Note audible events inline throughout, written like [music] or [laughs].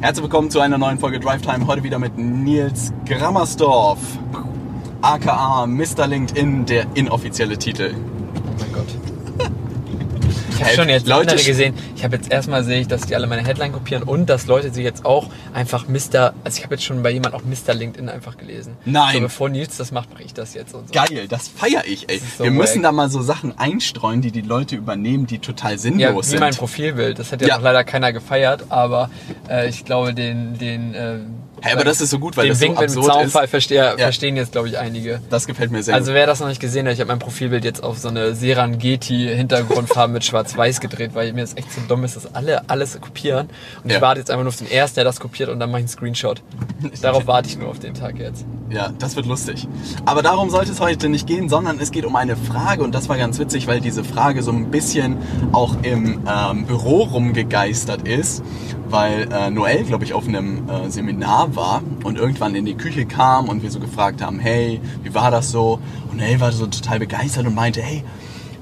Herzlich willkommen zu einer neuen Folge Drive Time. Heute wieder mit Nils Grammersdorf, aka Mr. LinkedIn, der inoffizielle Titel. Oh mein Gott. Ich habe schon jetzt Leute- andere gesehen. Ich habe jetzt erstmal sehe ich, dass die alle meine Headline kopieren und dass Leute sich jetzt auch einfach Mr. Also ich habe jetzt schon bei jemand auch Mr. LinkedIn einfach gelesen. Nein. So bevor Nils das macht, mache ich das jetzt und so. Geil, das feiere ich, ey. so Wir müssen wack. da mal so Sachen einstreuen, die die Leute übernehmen, die total Ja, sinnlos wie sind. mein Profilbild. Das hat ja, Ja. leider keiner gefeiert, aber äh, ich glaube den den. Äh, Hä, aber das ist so gut, weil den das so Wink mit dem absurd Zaunfall ist. verstehe, Ja. verstehen jetzt glaube ich einige. Das gefällt mir sehr Also wer das noch nicht gesehen hat, ich habe mein Profilbild jetzt auf so eine Serengeti-Hintergrundfarbe mit Schwarz-Weiß gedreht, weil mir das echt so dumm ist, dass alle alles kopieren. Und Ja. ich warte jetzt einfach nur auf den ersten, der das kopiert und dann mache ich einen Screenshot. Darauf warte ich nur auf den Tag jetzt. Ja, das wird lustig. Aber darum sollte es heute nicht gehen, sondern es geht um eine Frage und das war ganz witzig, weil diese Frage so ein bisschen auch im ähm, Büro rumgegeistert ist, weil äh, Noel, glaube ich, auf einem äh, Seminar war und irgendwann in die Küche kam und wir so gefragt haben, hey, wie war das so? Und Noel war so total begeistert und meinte, hey,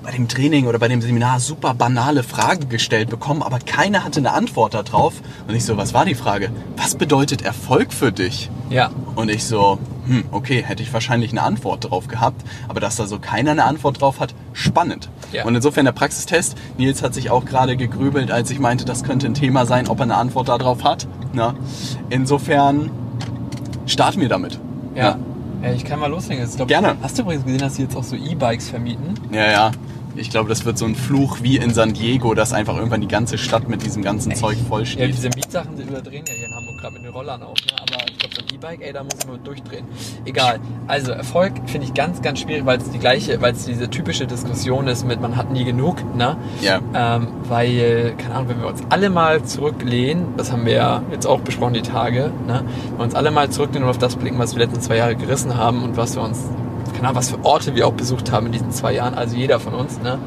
bei dem Training oder bei dem Seminar super banale Fragen gestellt bekommen, aber keiner hatte eine Antwort darauf. Und ich so, was war die Frage? Was bedeutet Erfolg für dich? Ja. Und ich so, hm, okay, hätte ich wahrscheinlich eine Antwort drauf gehabt, aber dass da so keiner eine Antwort drauf hat, spannend. Ja. Und insofern der Praxistest, Nils hat sich auch gerade gegrübelt, als ich meinte, das könnte ein Thema sein, ob er eine Antwort darauf hat. Na? Insofern starten wir damit. Ja. ja ich kann mal loslegen. Jetzt, glaub, Gerne. Hast du übrigens gesehen, dass sie jetzt auch so E-Bikes vermieten? Ja, ja. Ich glaube, das wird so ein Fluch wie in San Diego, dass einfach irgendwann die ganze Stadt mit diesem ganzen Zeug voll Ja, diese Mietsachen, die überdrehen ja hier in Hamburg gerade mit den Rollern auch. Ne? Aber ich glaube, so ein E-Bike, ey, da muss man durchdrehen. Egal. Also Erfolg finde ich ganz, ganz schwierig, weil es die gleiche, weil es diese typische Diskussion ist mit man hat nie genug, ne? Ja. Ähm, weil, keine Ahnung, wenn wir uns alle mal zurücklehnen, das haben wir ja jetzt auch besprochen, die Tage, ne? Wenn wir uns alle mal zurücklehnen und auf das blicken, was wir letzten zwei Jahre gerissen haben und was wir uns, keine Ahnung, was für Orte wir auch besucht haben in diesen zwei Jahren, also jeder von uns, ne?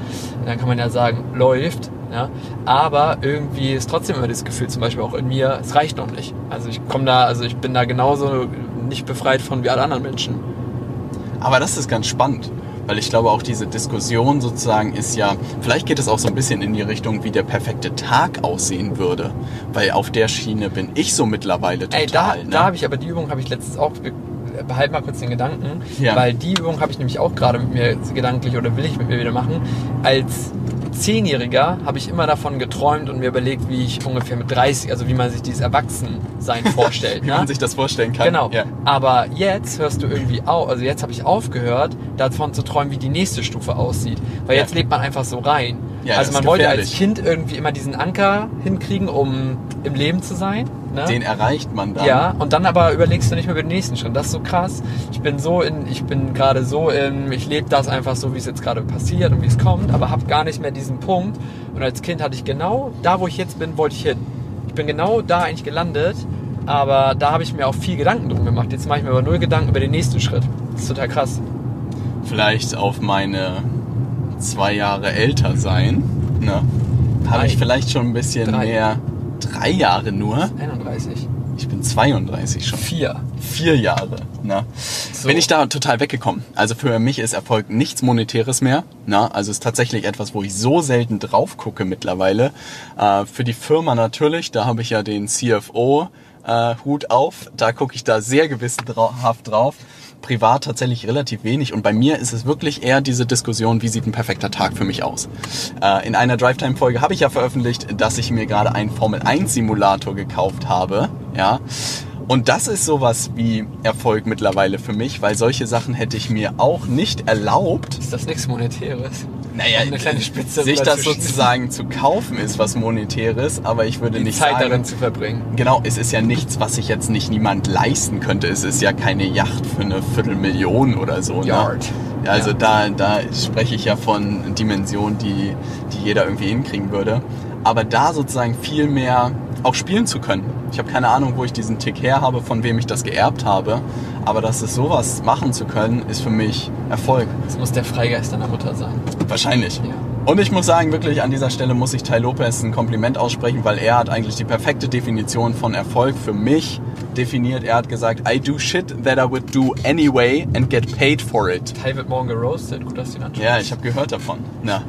Dann kann man ja sagen, läuft, ja? Aber irgendwie ist trotzdem immer das Gefühl, zum Beispiel auch in mir, es reicht noch nicht. Also ich komme da, also ich bin da genauso nicht befreit von wie alle anderen Menschen. Aber das ist ganz spannend, weil ich glaube auch diese Diskussion sozusagen ist ja, vielleicht geht es auch so ein bisschen in die Richtung, wie der perfekte Tag aussehen würde, weil auf der Schiene bin ich so mittlerweile total. Ey, da, ne? da habe ich aber die Übung habe ich letztens auch. Behalt mal kurz den Gedanken, Ja. weil die Übung habe ich nämlich auch gerade mit mir gedanklich oder will ich mit mir wieder machen. Als Zehnjähriger habe ich immer davon geträumt und mir überlegt, wie ich ungefähr mit 30, also wie man sich dieses Erwachsensein [laughs] vorstellt. wie ne? man sich das vorstellen kann. Genau. Ja. Aber jetzt hörst du irgendwie auf, also jetzt habe ich aufgehört, davon zu träumen, wie die nächste Stufe aussieht. Weil Ja. jetzt lebt man einfach so rein. Ja, also man wollte als. Kind irgendwie immer diesen Anker hinkriegen, um im Leben zu sein. Ne? Den erreicht man dann. Ja, und dann aber überlegst du nicht mehr über den nächsten Schritt. Das ist so krass. Ich bin so in, ich bin gerade so in, ich lebe das einfach so, wie es jetzt gerade passiert und wie es kommt, aber habe gar nicht mehr diesen Punkt. Und als Kind hatte ich genau da, wo ich jetzt bin, wollte ich hin. Ich bin genau da eigentlich gelandet, aber da habe ich mir auch viel Gedanken drum gemacht. Jetzt mache ich mir aber null Gedanken über den nächsten Schritt. Das ist total krass. Vielleicht auf meine zwei Jahre älter sein, ne? Habe ich vielleicht schon ein bisschen Drei. mehr. Drei Jahre nur? 31. Ich bin 32 schon. Vier. Vier Jahre. Ne? So. Bin ich da total weggekommen. Also für mich ist Erfolg nichts Monetäres mehr. Ne? Also ist tatsächlich etwas, wo ich so selten drauf gucke mittlerweile. Äh, für die Firma natürlich, da habe ich ja den CFO äh, Hut auf. Da gucke ich da sehr gewissenhaft drauf. Privat tatsächlich relativ wenig. Und bei mir ist es wirklich eher diese Diskussion, wie sieht ein perfekter Tag für mich aus. Äh, in einer Drive-Time-Folge habe ich ja veröffentlicht, dass ich mir gerade einen Formel-1-Simulator gekauft habe. Ja. Und das ist sowas wie Erfolg mittlerweile für mich, weil solche Sachen hätte ich mir auch nicht erlaubt. Ist das nichts Monetäres? Naja, Eine kleine Spitze sich das sozusagen zu kaufen ist was Monetäres, aber ich würde Die nicht Zeit sagen, darin zu verbringen. Genau, es ist ja nichts, was sich jetzt nicht niemand leisten könnte. Es ist ja keine Yacht für eine Viertelmillion oder so. Yard. Ne? Also Ja. da, da spreche ich ja von Dimensionen, die, die jeder irgendwie hinkriegen würde. Aber da sozusagen viel mehr auch spielen zu können. Ich habe keine Ahnung, wo ich diesen Tick her habe, von wem ich das geerbt habe. Aber dass es sowas machen zu können, ist für mich Erfolg. Das muss der Freigeist deiner Mutter sein. Wahrscheinlich. Ja. Und ich muss sagen, wirklich an dieser Stelle muss ich Tai Lopez ein Kompliment aussprechen, weil er hat eigentlich die perfekte Definition von Erfolg für mich definiert. Er hat gesagt, I do shit that I would do anyway and get paid for it. Tai wird morgen geroastet. Gut, dass du ihn anschaust. Ja, ich habe gehört davon. Ja.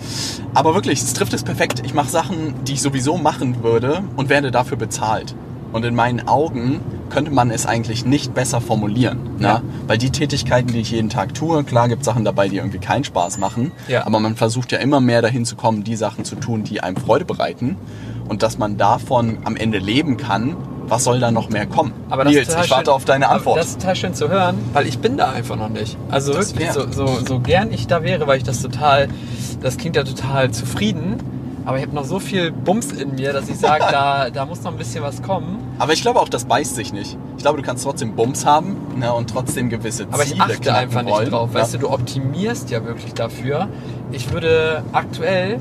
Aber wirklich, es trifft es perfekt. Ich mache Sachen, die ich sowieso machen würde und werde dafür bezahlt. Und in meinen Augen könnte man es eigentlich nicht besser formulieren. Ne? Ja. Weil die Tätigkeiten, die ich jeden Tag tue, klar gibt Sachen dabei, die irgendwie keinen Spaß machen. Ja. Aber man versucht ja immer mehr dahin zu kommen, die Sachen zu tun, die einem Freude bereiten. Und dass man davon am Ende leben kann, was soll da noch mehr kommen? Aber das Nils, ich warte schön- auf deine Antwort. Das ist total schön zu hören, weil ich bin da einfach noch nicht. Also Das wirklich, so, so, so gern ich da wäre, weil ich das total, das klingt ja total zufrieden, aber ich habe noch so viel Bums in mir, dass ich sage, da, da muss noch ein bisschen was kommen. Aber ich glaube auch, das beißt sich nicht. Ich glaube, du kannst trotzdem Bums haben ne, und trotzdem gewisse Aber Ziele ich achte einfach nicht wollen. drauf. Ja. Weißt du, du optimierst ja wirklich dafür. Ich würde aktuell,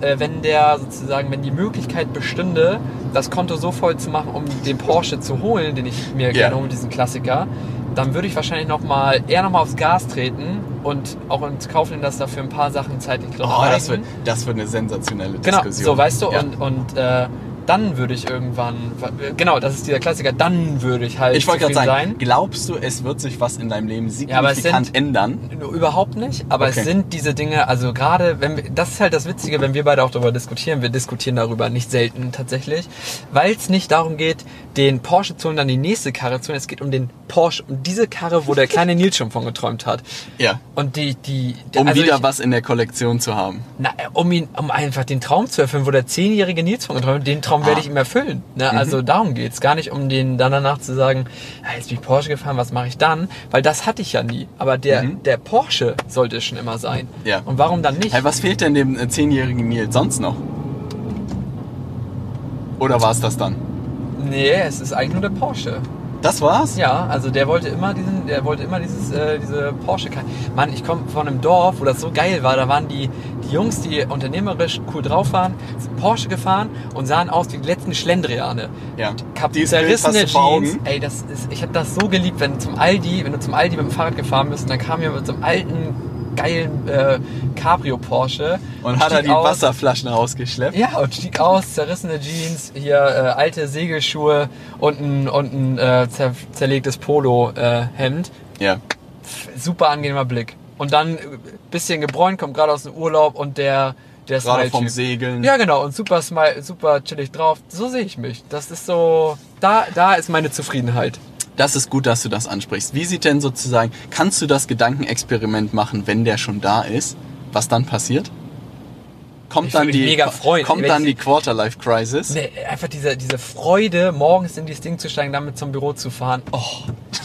äh, wenn der sozusagen, wenn die Möglichkeit bestünde, das Konto so voll zu machen, um den Porsche zu holen, den ich mir gerne hole, diesen Klassiker, dann würde ich wahrscheinlich noch mal eher noch mal aufs Gas treten und auch ins Kauf nehmen, dass dafür ein paar Sachen zeitlich Oh, reichen. das wird, das wird eine sensationelle Genau, Diskussion. so weißt du, Ja. und, und äh, dann würde ich irgendwann, genau, das ist dieser Klassiker, dann würde ich halt ich wollte gerade sagen, glaubst du, es wird sich was in deinem Leben Ja, signifikant sind- ändern? Überhaupt nicht, aber Okay. es sind diese Dinge, also gerade, wenn wir, das ist halt das Witzige, wenn wir beide auch darüber diskutieren, wir diskutieren darüber nicht selten tatsächlich, weil es nicht darum geht, den Porsche zu holen, dann die nächste Karre zu holen, es geht um den Porsche, um diese Karre, wo der kleine Nils schon von geträumt hat. Ja. Und die, die, Um also wieder ich, was in der Kollektion zu haben. na, um ihn, um einfach den Traum zu erfüllen, wo der zehnjährige Nils von geträumt hat, den Traum werde Ah. ich ihm erfüllen. Ne? Also darum geht's Gar nicht um den dann danach zu sagen, ja, jetzt bin ich Porsche gefahren, was mache ich dann? Weil das hatte ich ja nie. Aber der, der Porsche sollte es schon immer sein. Ja. Und warum dann nicht? Hey, was fehlt denn dem äh, zehnjährigen Nils sonst noch? Oder war es das dann? Nee, es ist eigentlich nur der Porsche. Das war's? Ja, also der wollte immer diesen, der wollte immer dieses, äh, diese Porsche. Mann, ich komme von einem Dorf, wo das so geil war. Da waren die, die Jungs, die unternehmerisch cool drauf waren, sind Porsche gefahren und sahen aus wie die letzten Schlendriane. Ja. Kap Bild zerrissene Jeans. Ey, das ist, ich habe das so geliebt, wenn zum Aldi, wenn du zum Aldi mit dem Fahrrad gefahren bist, und dann kam jemand mit so einem alten, geilen äh, Cabrio Porsche Und hat er die aus- Wasserflaschen rausgeschleppt? ja, und stieg aus, zerrissene Jeans, hier äh, alte Segelschuhe und ein, und ein äh, zer zerlegtes Polo-Hemd. Ja. Super angenehmer Blick. Und dann äh, bisschen gebräunt, kommt gerade aus dem Urlaub und der, der Gerade vom. Segeln. Ja, genau, und super smile, super chillig drauf. So sehe ich mich. Das ist so, da, da ist meine Zufriedenheit. Das ist gut, dass du das ansprichst. Wie sieht denn sozusagen, kannst du das Gedankenexperiment machen, wenn der schon da ist? Was dann passiert? Kommt Ich dann die, freuen, kommt dann die Quarterlife Crisis? Nee, einfach diese, diese Freude, morgens in dieses Ding zu steigen, damit zum Büro zu fahren. Oh,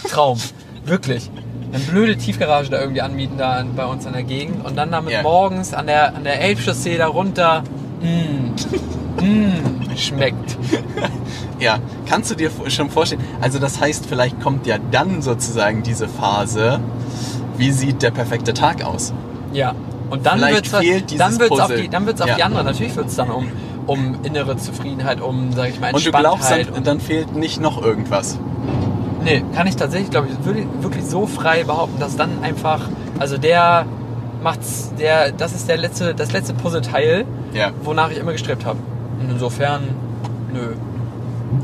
Traum. Wirklich. Eine blöde Tiefgarage da irgendwie anmieten, da bei uns in der Gegend. Und dann damit Ja. morgens an der, an der Elbchaussee da runter. Mmm. Mmm. [laughs] Schmeckt. [laughs] Ja, kannst du dir schon vorstellen, also das heißt, vielleicht kommt ja dann sozusagen diese Phase, wie sieht der perfekte Tag aus? Ja. Und dann dieses dann wird's auf die, dann wird's auf Ja. die andere. Natürlich wird's dann um, um innere Zufriedenheit, um, sag ich mal, Und du Entspanntheit. glaubst, dann, und- dann fehlt nicht noch irgendwas. Nee, kann ich tatsächlich, glaube ich, wirklich, wirklich so frei behaupten, dass dann einfach, also der macht's, der, das ist der letzte, das letzte Puzzleteil, Ja. wonach ich immer gestrebt habe. Und insofern, nö.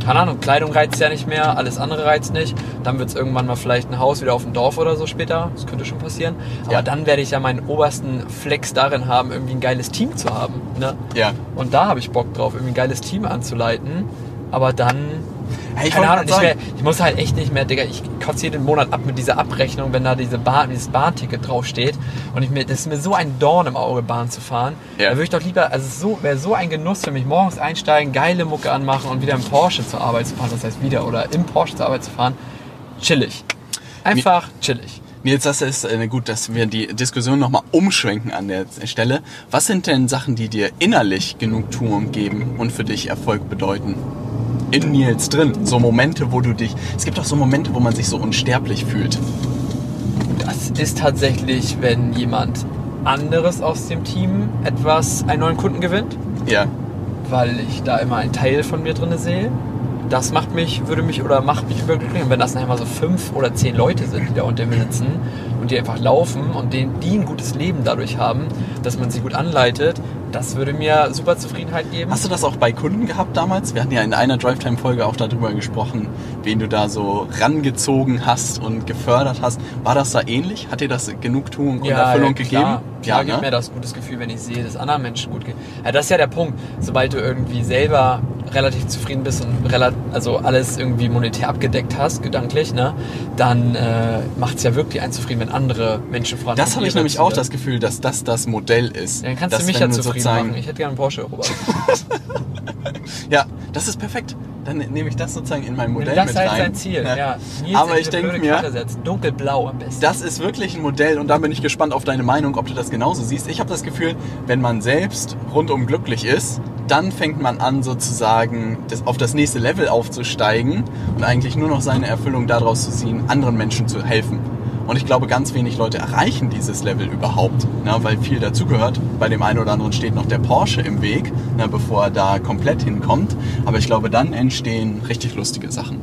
Keine Ahnung, Kleidung reizt ja nicht mehr, alles andere reizt nicht. Dann wird es irgendwann mal vielleicht ein Haus wieder auf dem Dorf oder so später. Das könnte schon passieren. Aber Ja. dann werde ich ja meinen obersten Flex darin haben, irgendwie ein geiles Team zu haben. Ne? Ja. Und da habe ich Bock drauf, irgendwie ein geiles Team anzuleiten. Aber dann Hey, ich keine Ahnung, sagen, mehr, ich muss halt echt nicht mehr, Digga, ich kotze jeden Monat ab mit dieser Abrechnung, wenn da diese Bahn, dieses Bahnticket draufsteht. Und ich mir, das ist mir so ein Dorn im Auge, Bahn zu fahren. Ja. Da würde ich doch lieber, also so, wäre so ein Genuss für mich, morgens einsteigen, geile Mucke anmachen und wieder im Porsche zur Arbeit zu fahren. Das heißt wieder, oder im Porsche zur Arbeit zu fahren. Chillig. Einfach chillig. Nils, das ist äh, gut, dass wir die Diskussion nochmal umschwenken an der Stelle. Was sind denn Sachen, die dir innerlich Genugtuung geben und für dich Erfolg bedeuten? In Nils drin. So Momente, wo du dich. Es gibt auch so Momente, wo man sich so unsterblich fühlt. Das ist tatsächlich, wenn jemand anderes aus dem Team etwas, einen neuen Kunden gewinnt. Ja. weil ich da immer einen Teil von mir drin sehe. das macht mich, würde mich oder macht mich überglücklich. Und wenn das nachher mal so fünf oder zehn Leute sind, die da unter mir sitzen und die einfach laufen und denen, die ein gutes Leben dadurch haben, dass man sie gut anleitet, das würde mir super Zufriedenheit geben. Hast du das auch bei Kunden gehabt damals? Wir hatten ja in einer Drivetime-Folge auch darüber gesprochen, wen du da so rangezogen hast und gefördert hast. War das da ähnlich? Hat dir das Genugtuung und Erfüllung klar. gegeben? Klar ja, gibt ne? mir das gutes Gefühl, wenn ich sehe, dass anderen Menschen gut geht. Ja, das ist ja der Punkt. Sobald du irgendwie selber relativ zufrieden bist und also alles irgendwie monetär abgedeckt hast, gedanklich, ne, dann äh, macht es ja wirklich einen zufrieden, wenn andere Menschen voran Das habe ich nämlich auch das Gefühl, dass das das Modell ist. Dann kannst dass du mich ja zufrieden machen. Ich hätte gerne einen Porsche, Robert. [laughs] Ja, das ist perfekt. Dann nehme ich das sozusagen in mein Modell das mit ist halt rein. sein Ziel. Ja. Nils Aber ich denke mir. Dunkelblau am besten. das ist wirklich ein Modell und da bin ich gespannt auf deine Meinung, ob du das genauso siehst. Ich habe das Gefühl, wenn man selbst rundum glücklich ist, dann fängt man an sozusagen das, auf das nächste Level aufzusteigen und eigentlich nur noch seine Erfüllung daraus zu ziehen, anderen Menschen zu helfen. Und ich glaube, ganz wenig Leute erreichen dieses Level überhaupt, ne, weil viel dazugehört. Bei dem einen oder anderen steht noch der Porsche im Weg, ne, bevor er da komplett hinkommt. Aber ich glaube, dann entstehen richtig lustige Sachen.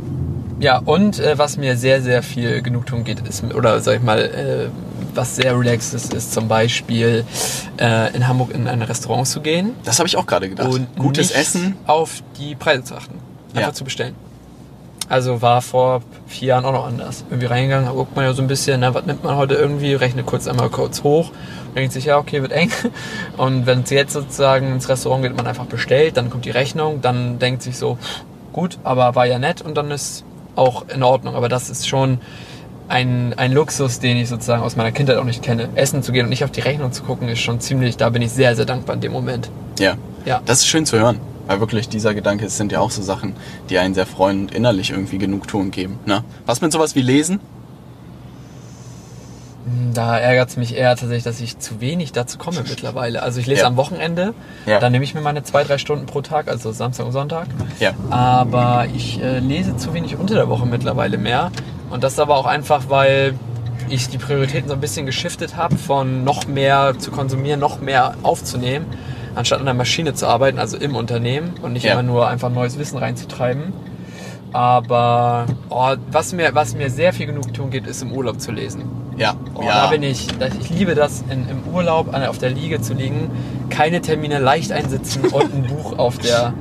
Ja, und äh, was mir sehr, sehr viel Genugtuung geht, ist, oder sag ich mal, äh, was sehr relaxed ist, ist zum Beispiel äh, in Hamburg in ein Restaurant zu gehen Das habe ich auch gerade gedacht. und Gutes Essen. auf die Preise zu achten. Einfach Ja. zu bestellen. Also war vor vier Jahren auch noch anders. Irgendwie reingegangen, guckt man ja so ein bisschen, na, was nimmt man heute irgendwie, rechnet kurz einmal kurz hoch, denkt sich, ja, okay, wird eng. [laughs] Und wenn es jetzt sozusagen ins Restaurant geht, man einfach bestellt, dann kommt die Rechnung, dann denkt sich so, gut, aber war ja nett und dann ist auch in Ordnung. Aber das ist schon ein, ein Luxus, den ich sozusagen aus meiner Kindheit auch nicht kenne. Essen zu gehen und nicht auf die Rechnung zu gucken, ist schon ziemlich, da bin ich sehr, sehr dankbar in dem Moment. Ja. Ja. Das ist schön zu hören. Weil wirklich dieser Gedanke, es sind ja auch so Sachen, die einen sehr freuen und innerlich irgendwie Genugtuung geben. Ne? Was mit sowas wie Lesen? Da ärgert es mich eher tatsächlich, dass ich zu wenig dazu komme [laughs] mittlerweile. Also ich lese Ja. am Wochenende, Ja. dann nehme ich mir meine zwei, drei Stunden pro Tag, also Samstag und Sonntag. Ja. Aber ich äh, lese zu wenig unter der Woche mittlerweile mehr. Und das aber auch einfach, weil ich die Prioritäten so ein bisschen geschiftet habe, von noch mehr zu konsumieren, noch mehr aufzunehmen, anstatt an der Maschine zu arbeiten, also im Unternehmen und nicht Ja. immer nur einfach neues Wissen reinzutreiben. Aber oh, was, mir, was mir sehr viel Genugtuung gibt, ist im Urlaub zu lesen. Ja. Oh, ja. Da bin ich, ich liebe das, in, im Urlaub auf der Liege zu liegen, keine Termine leicht einsitzen und ein Buch auf, der,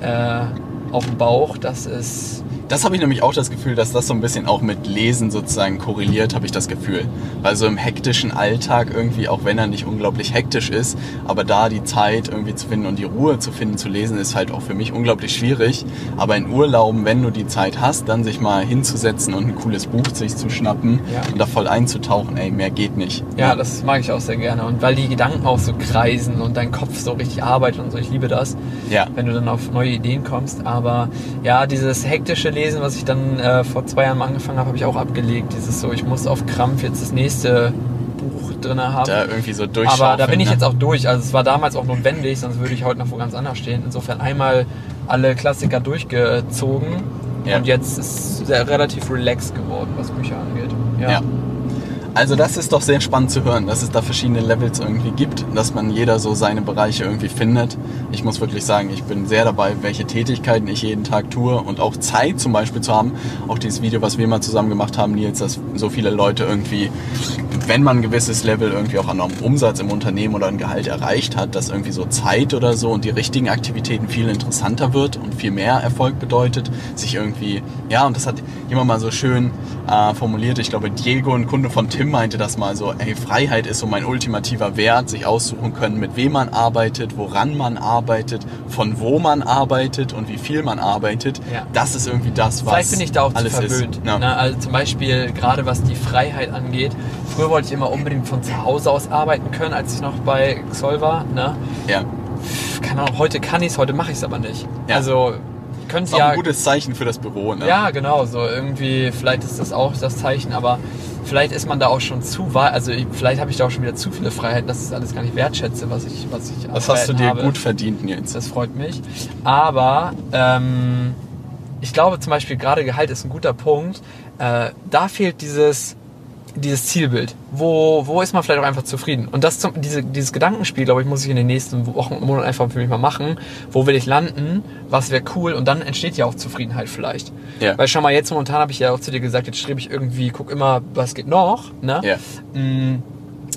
äh, auf dem Bauch. Das ist, Das habe ich nämlich auch das Gefühl, dass das so ein bisschen auch mit Lesen sozusagen korreliert, habe ich das Gefühl. Weil so im hektischen Alltag irgendwie, auch wenn er nicht unglaublich hektisch ist, aber da die Zeit irgendwie zu finden und die Ruhe zu finden, zu lesen, ist halt auch für mich unglaublich schwierig. Aber in Urlauben, wenn du die Zeit hast, dann sich mal hinzusetzen und ein cooles Buch sich zu schnappen Ja. und da voll einzutauchen, ey, mehr geht nicht. ja, das mag ich auch sehr gerne. Und weil die Gedanken auch so kreisen und dein Kopf so richtig arbeitet und so, ich liebe das. Ja. wenn du dann auf neue Ideen kommst. Aber ja, dieses hektische Lesen, was ich dann äh, vor zwei Jahren mal angefangen habe, habe ich auch abgelegt. Dieses so, ich muss auf Krampf jetzt das nächste Buch drin haben. Da irgendwie so durchschaufeln. Aber da bin ich ne? jetzt auch durch. Also es war damals auch notwendig, sonst würde ich heute noch wo ganz anders stehen. Insofern einmal alle Klassiker durchgezogen Ja. und jetzt ist es relativ relaxed geworden, was Bücher angeht. Ja. Also das ist doch sehr spannend zu hören, dass es da verschiedene Levels irgendwie gibt, dass man jeder so seine Bereiche irgendwie findet. Ich muss wirklich sagen, ich bin sehr dabei, welche Tätigkeiten ich jeden Tag tue und auch Zeit zum Beispiel zu haben. Auch dieses Video, was wir mal zusammen gemacht haben, Nils, dass so viele Leute irgendwie, wenn man ein gewisses Level irgendwie auch an einem Umsatz im Unternehmen oder ein Gehalt erreicht hat, dass irgendwie so Zeit oder so und die richtigen Aktivitäten viel interessanter wird und viel mehr Erfolg bedeutet, sich irgendwie, ja, und das hat jemand mal so schön äh, formuliert. Ich glaube, Diego, ein Kunde von Tim, meinte das mal so, ey, Freiheit ist so mein ultimativer Wert, sich aussuchen können, mit wem man arbeitet, woran man arbeitet, von wo man arbeitet und wie viel man arbeitet. Ja. Das ist irgendwie das, was Vielleicht bin ich da auch zu alles verwöhnt. ist. Ja. Ne? Also zum Beispiel gerade was die Freiheit angeht. Früher wollte ich immer unbedingt von zu Hause aus arbeiten können, als ich noch bei Xoll war. Ne? ja. Keine Ahnung, heute kann ich es, heute mache ich es aber nicht. Ja. Also auch ja ein gutes Zeichen für das Büro. Ne? Ja, genau, so irgendwie, vielleicht ist das auch das Zeichen, aber vielleicht ist man da auch schon zu weit, also ich, vielleicht habe ich da auch schon wieder zu viele Freiheiten, dass ich das alles gar nicht wertschätze, was ich, was ich Das hast du dir habe. gut verdient, Nils. Das freut mich. Aber ähm, ich glaube zum Beispiel, gerade Gehalt ist ein guter Punkt. Äh, da fehlt dieses dieses Zielbild. Wo, wo ist man vielleicht auch einfach zufrieden? Und das zum, diese, dieses Gedankenspiel, glaube ich, muss ich in den nächsten Wochen und Monaten einfach für mich mal machen. Wo will ich landen? Was wäre cool? Und dann entsteht ja auch Zufriedenheit vielleicht. Ja. Weil schon mal jetzt momentan habe ich ja auch zu dir gesagt, jetzt strebe ich irgendwie, guck immer, was geht noch. Ne? Ja. Mm,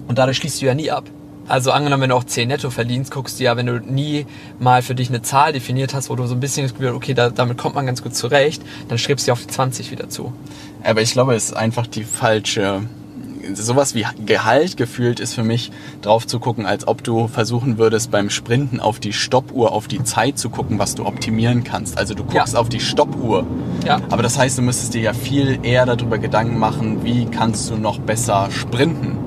Und dadurch schließt du ja nie ab. Also angenommen, wenn du auch 10 netto verdienst, guckst du ja, wenn du nie mal für dich eine Zahl definiert hast, wo du so ein bisschen das Gefühl hast, okay, da, damit kommt man ganz gut zurecht, dann strebst du ja auf die 20 wieder zu. Aber ich glaube, es ist einfach die falsche. Sowas wie Gehalt gefühlt ist für mich drauf zu gucken, als ob du versuchen würdest beim Sprinten auf die Stoppuhr, auf die Zeit zu gucken, was du optimieren kannst. Also du guckst Ja. auf die Stoppuhr. Ja. Aber das heißt, du müsstest dir ja viel eher darüber Gedanken machen, wie kannst du noch besser sprinten.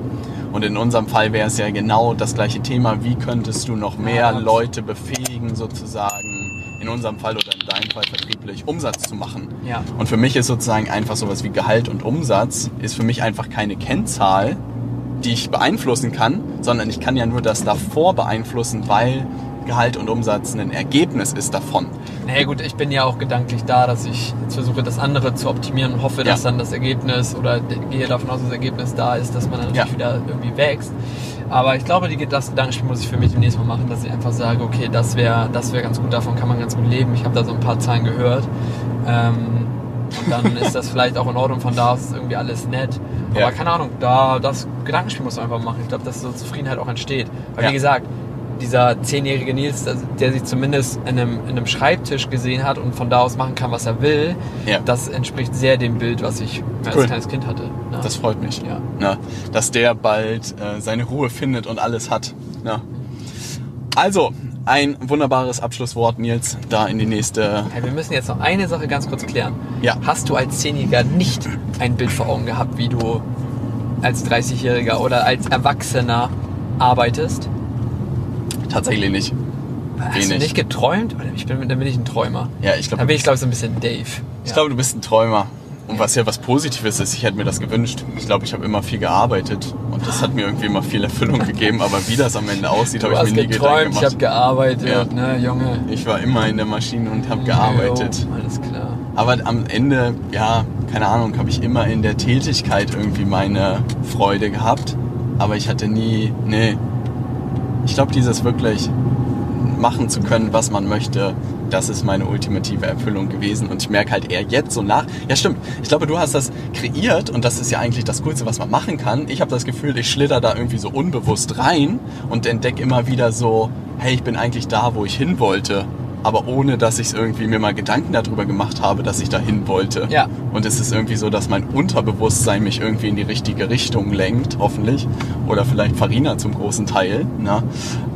Und in unserem Fall wäre es ja genau das gleiche Thema. Wie könntest du noch mehr. Leute befähigen, sozusagen, in unserem Fall deinem Fall vertrieblich Umsatz zu machen? Ja. Und für mich ist sozusagen einfach sowas wie Gehalt und Umsatz ist für mich einfach keine Kennzahl, die ich beeinflussen kann, sondern ich kann ja nur das davor beeinflussen, weil Gehalt und Umsatz ein Ergebnis ist davon. Naja gut, ich bin ja auch gedanklich da, dass ich jetzt versuche, das andere zu optimieren und hoffe, dass Ja. dann das Ergebnis oder de- gehe davon aus, dass das Ergebnis da ist, dass man dann natürlich Ja. wieder irgendwie wächst. Aber ich glaube, die, das Gedankenspiel muss ich für mich demnächst mal machen, dass ich einfach sage, okay, das wäre das wär ganz gut, davon kann man ganz gut leben. Ich habe da so ein paar Zahlen gehört. Ähm, und dann [laughs] ist das vielleicht auch in Ordnung, von da aus ist irgendwie alles nett. Aber Ja. keine Ahnung, da das Gedankenspiel muss man einfach machen. Ich glaube, dass so Zufriedenheit auch entsteht. Weil Ja. wie gesagt, dieser zehnjährige Nils, also der sich zumindest in einem, in einem Schreibtisch gesehen hat und von da aus machen kann, was er will, Ja. das entspricht sehr dem Bild, was ich als Cool. kleines Kind hatte. ne? Das freut mich. Ja. Na, dass der bald äh, seine Ruhe findet und alles hat. Na. Also, ein wunderbares Abschlusswort, Nils, da in die nächste. Hey, wir müssen jetzt noch eine Sache ganz kurz klären. Ja. Hast du als Zehnjähriger nicht ein Bild vor Augen gehabt, wie du als 30-Jähriger oder als Erwachsener arbeitest? Tatsächlich nicht. Hast du Wenig. nicht geträumt? Ich bin, dann bin ich ein Träumer. Ja, ich glaube, Dann bin ich, glaube ich, so ein bisschen Dave. Ich Ja. glaube, du bist ein Träumer. Und was ja was Positives ist, ich hätte mir das gewünscht. Ich glaube, ich habe immer viel gearbeitet und das hat mir irgendwie immer viel Erfüllung gegeben. Aber wie das am Ende aussieht, du habe ich mir nie geträumt, ich habe gearbeitet, Ja. ne, Junge. Ich war immer in der Maschine und habe gearbeitet. Jo, alles klar. Aber am Ende, ja, keine Ahnung, habe ich immer in der Tätigkeit irgendwie meine Freude gehabt. Aber ich hatte nie, nee. Ich glaube, dieses wirklich machen zu können, was man möchte, das ist meine ultimative Erfüllung gewesen. Und ich merke halt eher jetzt so nach. Ja, stimmt. Ich glaube, du hast das kreiert und das ist ja eigentlich das Coolste, was man machen kann. Ich habe das Gefühl, ich schlitter da irgendwie so unbewusst rein und entdecke immer wieder so, hey, ich bin eigentlich da, wo ich hin wollte. Aber ohne, dass ich irgendwie mir mal Gedanken darüber gemacht habe, dass ich da hin wollte. Ja. Und es ist irgendwie so, dass mein Unterbewusstsein mich irgendwie in die richtige Richtung lenkt, hoffentlich. Oder vielleicht Farina zum großen Teil. Ne?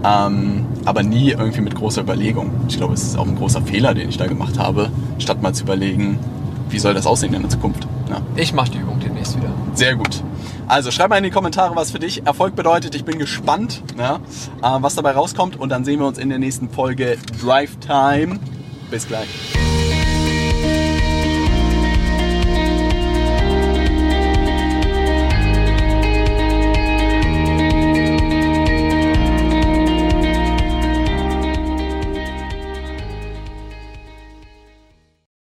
Ähm, aber nie irgendwie mit großer Überlegung. Ich glaube, es ist auch ein großer Fehler, den ich da gemacht habe, statt mal zu überlegen, wie soll das aussehen in der Zukunft. Ne? Ich mache die Übung demnächst wieder. Sehr gut. Also schreib mal in die Kommentare, was für dich Erfolg bedeutet. Ich bin gespannt, ne, äh, was dabei rauskommt. Und dann sehen wir uns in der nächsten Folge Drive Time. Bis gleich.